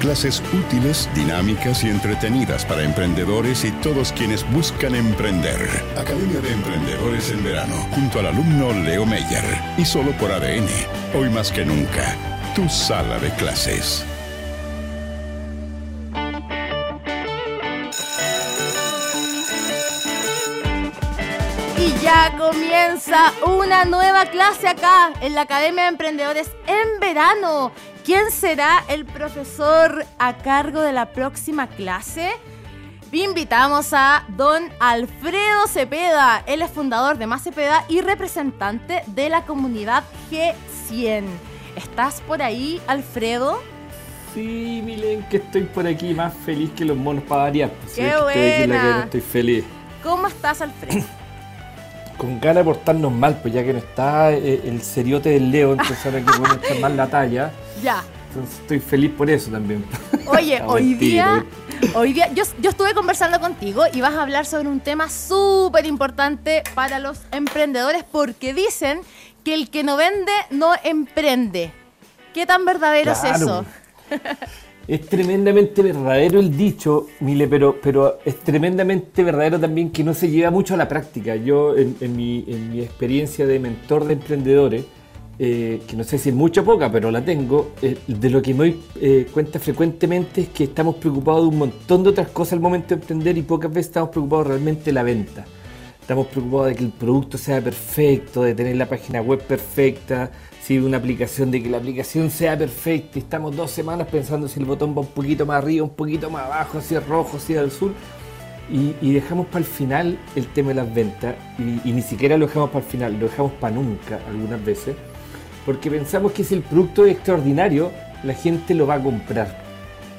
Clases útiles, dinámicas y entretenidas para emprendedores y todos quienes buscan emprender. Academia de Emprendedores en verano, junto al alumno Leo Meyer. Y solo por ADN. Hoy más que nunca, tu sala de clases. Ya comienza una nueva clase acá en la Academia de Emprendedores en verano. ¿Quién será el profesor a cargo de la próxima clase? Invitamos a don Alfredo Cepeda. Él es fundador de Más Cepeda y representante de la comunidad G100. ¿Estás por ahí, Alfredo? Sí, Milen, que estoy por aquí más feliz que los monos para variar. ¡Qué buena! Estoy feliz. ¿Cómo estás, Alfredo? Con ganas de portarnos mal, pues ya que no está eh, el seriote del Leo, entonces ahora que podemos estar mal la talla. Ya. Entonces estoy feliz por eso también. Oye, hoy día, hoy día yo, yo estuve conversando contigo y vas a hablar sobre un tema súper importante para los emprendedores porque dicen que el que no vende no emprende. ¿Qué tan verdadero es eso? Es tremendamente verdadero el dicho, Mile, pero, pero es tremendamente verdadero también que no se lleva mucho a la práctica. Yo, en, mi, experiencia de mentor de emprendedores, eh, que no sé si es mucha o poca, pero la tengo, eh, de lo que me doy eh, cuenta frecuentemente es que estamos preocupados de un montón de otras cosas al momento de emprender y pocas veces estamos preocupados realmente de la venta. Estamos preocupados de que el producto sea perfecto, de tener la página web perfecta, si una aplicación, de que la aplicación sea perfecta. Estamos dos semanas pensando si el botón va un poquito más arriba, un poquito más abajo, si es rojo, si es azul. Y, y, dejamos para el final el tema de las ventas y, y ni siquiera lo dejamos para el final, lo dejamos para nunca algunas veces porque pensamos que si el producto es extraordinario, la gente lo va a comprar.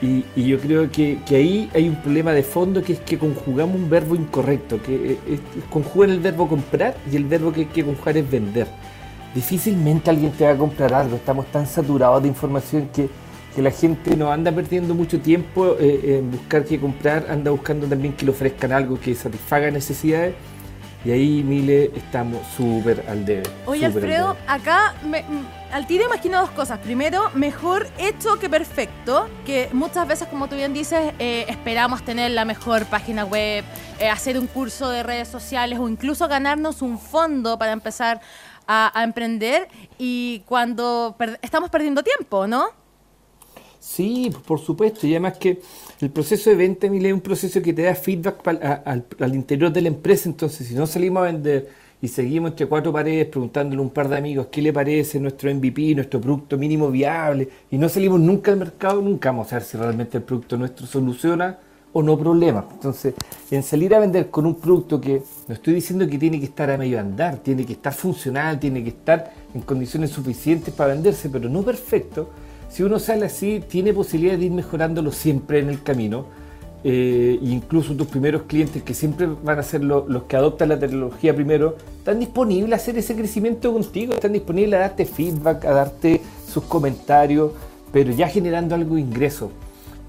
Y, yo creo que, ahí hay un problema de fondo que es que conjugamos un verbo incorrecto, que es, es, conjugan el verbo comprar y el verbo que hay que conjugar es vender. Difícilmente alguien te va a comprar algo, estamos tan saturados de información que, que la gente no anda perdiendo mucho tiempo eh, en buscar qué comprar, anda buscando también que le ofrezcan algo que satisfaga necesidades y ahí, Mile, estamos súper al debe. Oye, Alfredo, acá me, al tiro imagino dos cosas. Primero, mejor hecho que perfecto, que muchas veces, como tú bien dices, eh, esperamos tener la mejor página web, eh, hacer un curso de redes sociales o incluso ganarnos un fondo para empezar a, a emprender y cuando per estamos perdiendo tiempo, ¿no? Sí, por supuesto. Y además que el proceso de venta, es un proceso que te da feedback al, al, interior de la empresa. Entonces, si no salimos a vender y seguimos entre cuatro paredes preguntándole a un par de amigos qué le parece nuestro MVP, nuestro producto mínimo viable, y no salimos nunca al mercado, nunca vamos a ver si realmente el producto nuestro soluciona o no problemas. Entonces, en salir a vender con un producto que no estoy diciendo que tiene que estar a medio andar, tiene que estar funcional, tiene que estar en condiciones suficientes para venderse, pero no perfecto si uno sale así, tiene posibilidad de ir mejorándolo siempre en el camino. Eh, incluso tus primeros clientes, que siempre van a ser lo, los que adoptan la tecnología primero, están disponibles a hacer ese crecimiento contigo, están disponibles a darte feedback, a darte sus comentarios, pero ya generando algo de ingreso.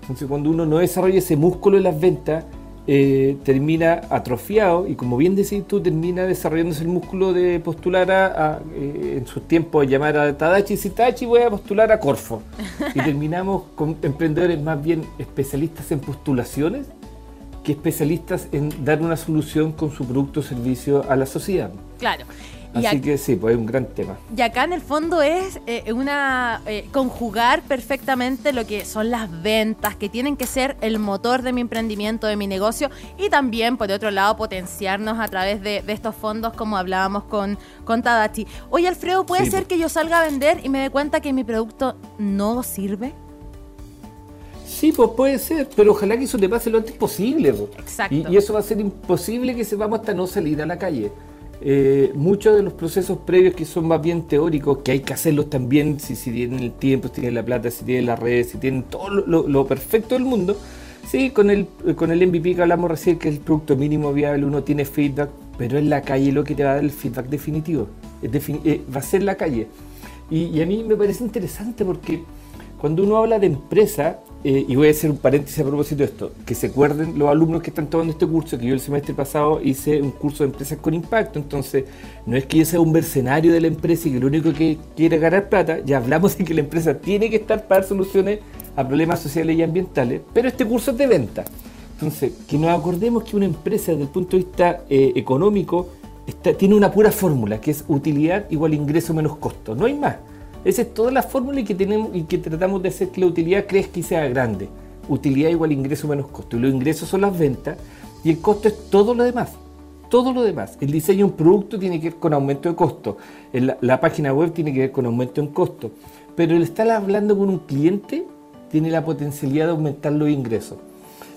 Entonces, cuando uno no desarrolla ese músculo de las ventas, eh, termina atrofiado y como bien decís tú, termina desarrollándose el músculo de postular a, a eh, en sus tiempos llamar a Tadachi y decir Tadachi voy a postular a Corfo y terminamos con emprendedores más bien especialistas en postulaciones que especialistas en dar una solución con su producto o servicio a la sociedad. Claro. Así que sí, pues es un gran tema. Y acá en el fondo es eh, una eh, conjugar perfectamente lo que son las ventas, que tienen que ser el motor de mi emprendimiento, de mi negocio, y también, por otro lado, potenciarnos a través de, de estos fondos, como hablábamos con, con Tadachi. Oye, Alfredo, ¿puede sí, ser que yo salga a vender y me dé cuenta que mi producto no sirve? Sí, pues puede ser, pero ojalá que eso te pase lo antes posible. Exacto. Y, y, eso va a ser imposible que sepamos hasta no salir a la calle eh, muchos de los procesos previos que son más bien teóricos, que hay que hacerlos también, si, tienen el tiempo, si tienen la plata, si tienen las redes, si tienen todo lo, perfecto del mundo, Sí, con el, con el MVP que hablamos recién, que es el producto mínimo viable, uno tiene feedback, pero es la calle lo que te va a dar el feedback definitivo. Eh, va a ser la calle. Y, a mí me parece interesante porque cuando uno habla de empresa, eh, y voy a hacer un paréntesis a propósito de esto, que se acuerden los alumnos que están tomando este curso, que yo el semestre pasado hice un curso de empresas con impacto, entonces no es que yo sea un mercenario de la empresa y que lo único que quiere ganar plata, ya hablamos de que la empresa tiene que estar para dar soluciones a problemas sociales y ambientales, pero este curso es de venta. Entonces, que nos acordemos que una empresa desde el punto de vista eh, económico tiene una pura fórmula, que es utilidad igual ingreso menos costo, no hay más. Esa es toda la fórmula que, tenemos, y que tratamos de hacer que la utilidad crezca y sea grande. Utilidad igual ingreso menos costo. Los ingresos son las ventas y el costo es todo lo demás. Todo lo demás. El diseño de un producto tiene que ver con aumento de costo. La, la página web tiene que ver con aumento en costo. Pero el estar hablando con un cliente tiene la potencialidad de aumentar los ingresos.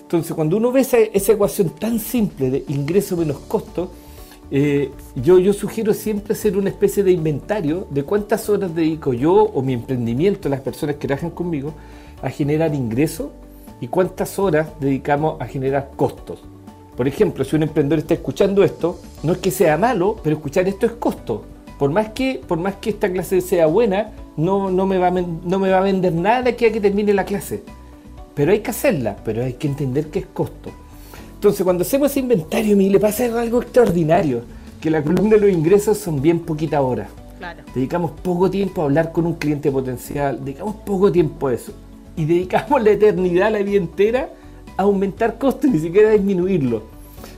Entonces, cuando uno ve esa, esa ecuación tan simple de ingreso menos costo, eh, yo, sugiero siempre hacer una especie de inventario de cuántas horas dedico yo o mi emprendimiento, las personas que trabajan conmigo, a generar ingresos y cuántas horas dedicamos a generar costos. Por ejemplo, si un emprendedor está escuchando esto, no es que sea malo, pero escuchar esto es costo. Por más que, por más que esta clase sea buena, no, no, me va a, no me va a vender nada aquí a que termine la clase. Pero hay que hacerla, pero hay que entender que es costo. Entonces, cuando hacemos ese inventario, me le pasa algo extraordinario, que la columna de los ingresos son bien poquitas horas. Dedicamos poco tiempo a hablar con un cliente potencial, dedicamos poco tiempo a eso. Y dedicamos la eternidad, la vida entera, a aumentar costos, ni siquiera a disminuirlo.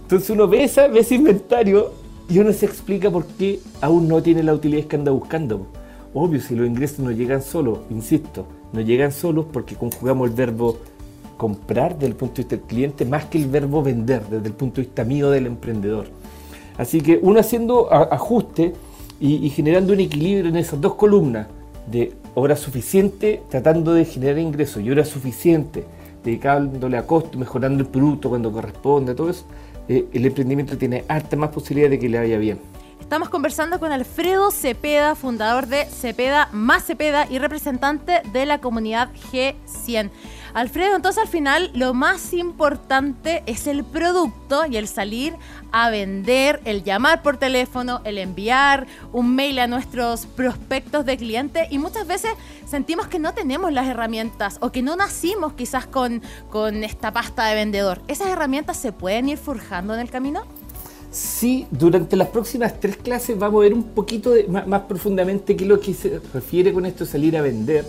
Entonces uno ve, ve ese inventario y uno se explica por qué aún no tiene la utilidad que anda buscando. Obvio, si los ingresos no llegan solos, insisto, no llegan solos porque conjugamos el verbo comprar desde el punto de vista del cliente más que el verbo vender desde el punto de vista mío del emprendedor. Así que uno haciendo ajuste y, generando un equilibrio en esas dos columnas de hora suficiente tratando de generar ingresos y hora suficiente dedicándole a costo, mejorando el producto cuando corresponde, todo eso, eh, el emprendimiento tiene harta más posibilidad de que le vaya bien. Estamos conversando con Alfredo Cepeda, fundador de Cepeda más Cepeda y representante de la comunidad G100. Alfredo, entonces al final lo más importante es el producto y el salir a vender, el llamar por teléfono, el enviar un mail a nuestros prospectos de clientes y muchas veces sentimos que no tenemos las herramientas o que no nacimos quizás con, con esta pasta de vendedor. ¿Esas herramientas se pueden ir forjando en el camino? Sí, durante las próximas tres clases vamos a ver un poquito más, más, profundamente qué es lo que se refiere con esto salir a vender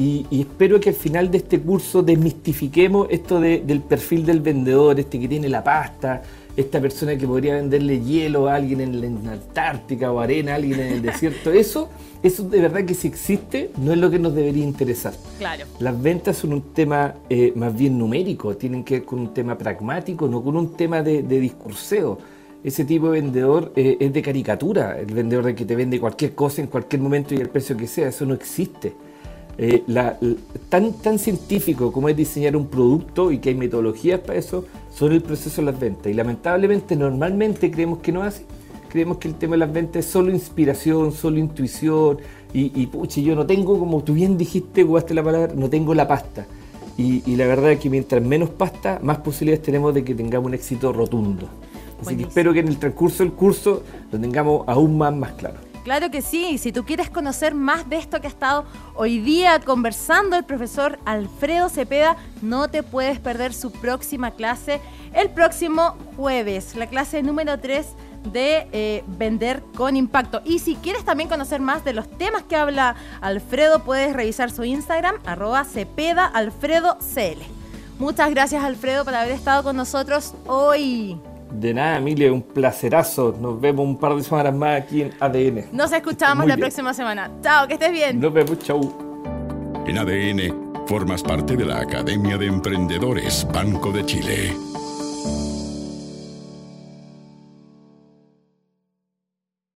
y, espero que al final de este curso desmistifiquemos esto del perfil del vendedor, este que tiene la pasta, esta persona que podría venderle hielo a alguien en la Antártica o arena a alguien en el desierto. Eso, eso de verdad que si existe, no es lo que nos debería interesar. Claro. Las ventas son un tema eh, más bien numérico, tienen que ver con un tema pragmático, no con un tema de, discurseo ese tipo de vendedor eh, es de caricatura, el vendedor de que te vende cualquier cosa en cualquier momento y el precio que sea, eso no existe. Eh, tan, tan científico como es diseñar un producto y que hay metodologías para eso, son el proceso de las ventas. Y lamentablemente, normalmente creemos que no es así. Creemos que el tema de las ventas es solo inspiración, solo intuición. Y, y puche, yo no tengo, como tú bien dijiste, jugaste la palabra, no tengo la pasta. Y, la verdad es que mientras menos pasta, más posibilidades tenemos de que tengamos un éxito rotundo. Así que espero que en el transcurso del curso lo tengamos aún más, más claro. Claro que sí, si tú quieres conocer más de esto que ha estado hoy día conversando el profesor Alfredo Cepeda, no te puedes perder su próxima clase el próximo jueves, la clase número 3 de eh, vender con impacto. Y si quieres también conocer más de los temas que habla Alfredo, puedes revisar su Instagram, arroba. Muchas gracias Alfredo por haber estado con nosotros hoy. De nada, Emilia, un placerazo. Nos vemos un par de semanas más aquí en ADN. Nos escuchamos la próxima semana. Chao, que estés bien. Nos vemos, chau. En ADN, formas parte de la Academia de Emprendedores Banco de Chile.